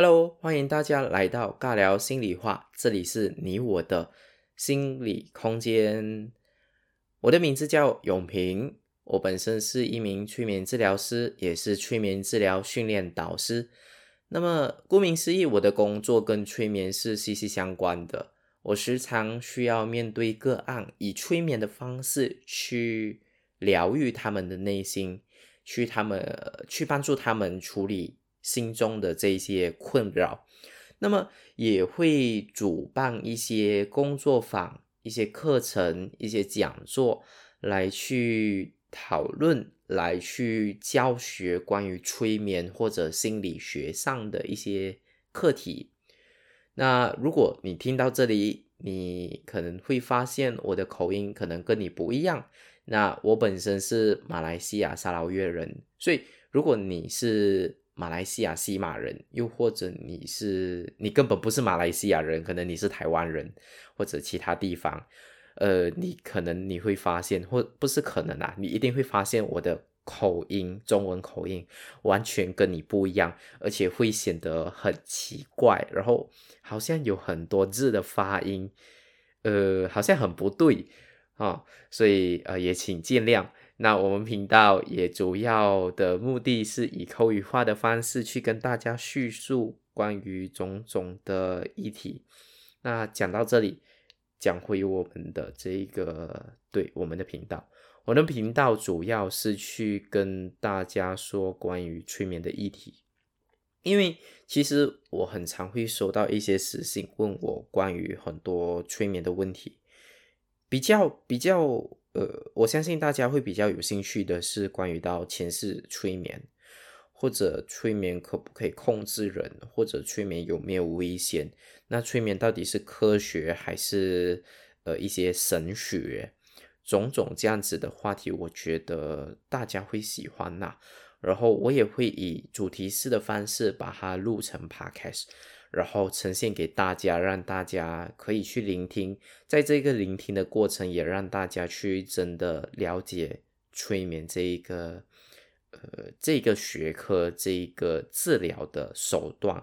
Hello，欢迎大家来到尬聊心里话，这里是你我的心理空间。我的名字叫永平，我本身是一名催眠治疗师，也是催眠治疗训练导师。那么，顾名思义，我的工作跟催眠是息息相关的。我时常需要面对个案，以催眠的方式去疗愈他们的内心，去他们去帮助他们处理心中的这些困扰。那么，也会主办一些工作坊、一些课程、一些讲座，来去讨论。来去教学关于催眠或者心理学上的一些课题。那如果你听到这里，你可能会发现我的口音可能跟你不一样。那我本身是马来西亚沙劳越人，所以如果你是马来西亚西马人，又或者你是你根本不是马来西亚人，可能你是台湾人或者其他地方。呃，你可能你会发现，或不是可能啊，你一定会发现我的口音，中文口音完全跟你不一样，而且会显得很奇怪，然后好像有很多字的发音，呃，好像很不对啊，所以呃也请见谅。那我们频道也主要的目的是以口语化的方式去跟大家叙述关于种种的议题。那讲到这里。讲回我们的这一个对我们的频道，我的频道主要是去跟大家说关于催眠的议题，因为其实我很常会收到一些私信问我关于很多催眠的问题，比较比较呃，我相信大家会比较有兴趣的是关于到前世催眠。或者催眠可不可以控制人？或者催眠有没有危险？那催眠到底是科学还是呃一些神学？种种这样子的话题，我觉得大家会喜欢呐。然后我也会以主题式的方式把它录成 podcast，然后呈现给大家，让大家可以去聆听。在这个聆听的过程，也让大家去真的了解催眠这一个。呃，这个学科，这一个治疗的手段，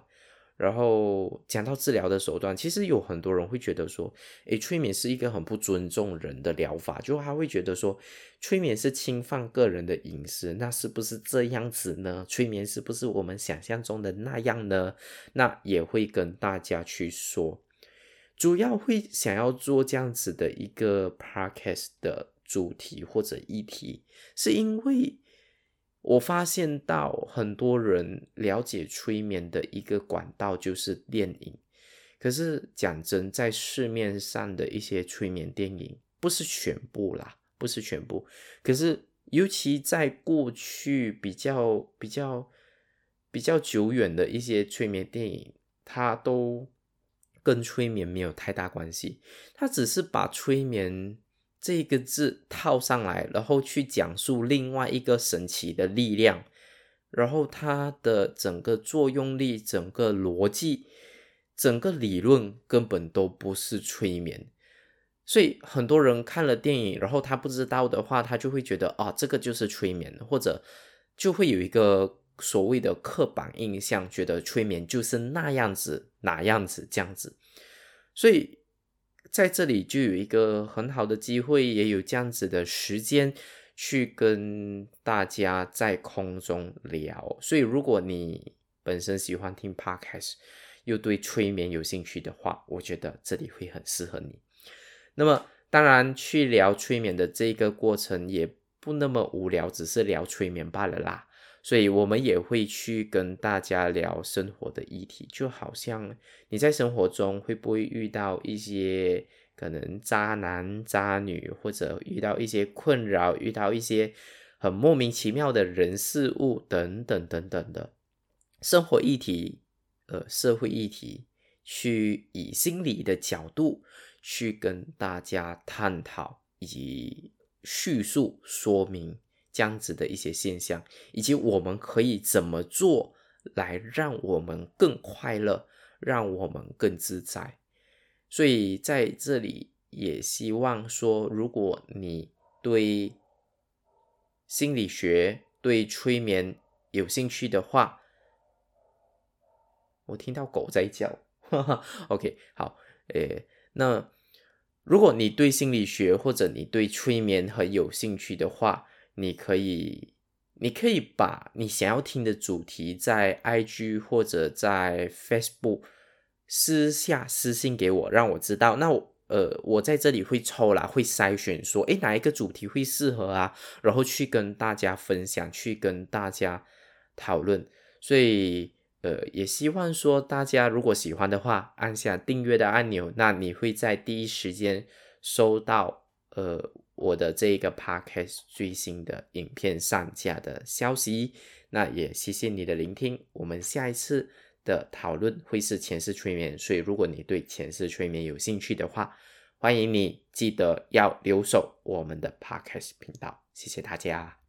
然后讲到治疗的手段，其实有很多人会觉得说，诶，催眠是一个很不尊重人的疗法，就他会觉得说，催眠是侵犯个人的隐私，那是不是这样子呢？催眠是不是我们想象中的那样呢？那也会跟大家去说，主要会想要做这样子的一个 podcast 的主题或者议题，是因为。我发现到很多人了解催眠的一个管道就是电影，可是讲真，在市面上的一些催眠电影不是全部啦，不是全部。可是尤其在过去比较比较比较久远的一些催眠电影，它都跟催眠没有太大关系，它只是把催眠。这个字套上来，然后去讲述另外一个神奇的力量，然后它的整个作用力、整个逻辑、整个理论根本都不是催眠，所以很多人看了电影，然后他不知道的话，他就会觉得啊，这个就是催眠，或者就会有一个所谓的刻板印象，觉得催眠就是那样子、哪样子这样子，所以。在这里就有一个很好的机会，也有这样子的时间去跟大家在空中聊。所以，如果你本身喜欢听 podcast，又对催眠有兴趣的话，我觉得这里会很适合你。那么，当然去聊催眠的这个过程也不那么无聊，只是聊催眠罢了啦。所以，我们也会去跟大家聊生活的议题，就好像你在生活中会不会遇到一些可能渣男、渣女，或者遇到一些困扰，遇到一些很莫名其妙的人事物等等等等的生活议题、呃社会议题，去以心理的角度去跟大家探讨以及叙述说明。这样子的一些现象，以及我们可以怎么做来让我们更快乐，让我们更自在。所以在这里也希望说，如果你对心理学、对催眠有兴趣的话，我听到狗在叫。OK，好，诶，那如果你对心理学或者你对催眠很有兴趣的话，你可以，你可以把你想要听的主题在 IG 或者在 Facebook 私下私信给我，让我知道。那我。呃，我在这里会抽啦，会筛选说，诶，哪一个主题会适合啊？然后去跟大家分享，去跟大家讨论。所以，呃，也希望说大家如果喜欢的话，按下订阅的按钮，那你会在第一时间收到呃我的这一个 podcast 最新的影片上架的消息。那也谢谢你的聆听，我们下一次。的讨论会是前世催眠，所以如果你对前世催眠有兴趣的话，欢迎你记得要留守我们的 podcast 频道，谢谢大家。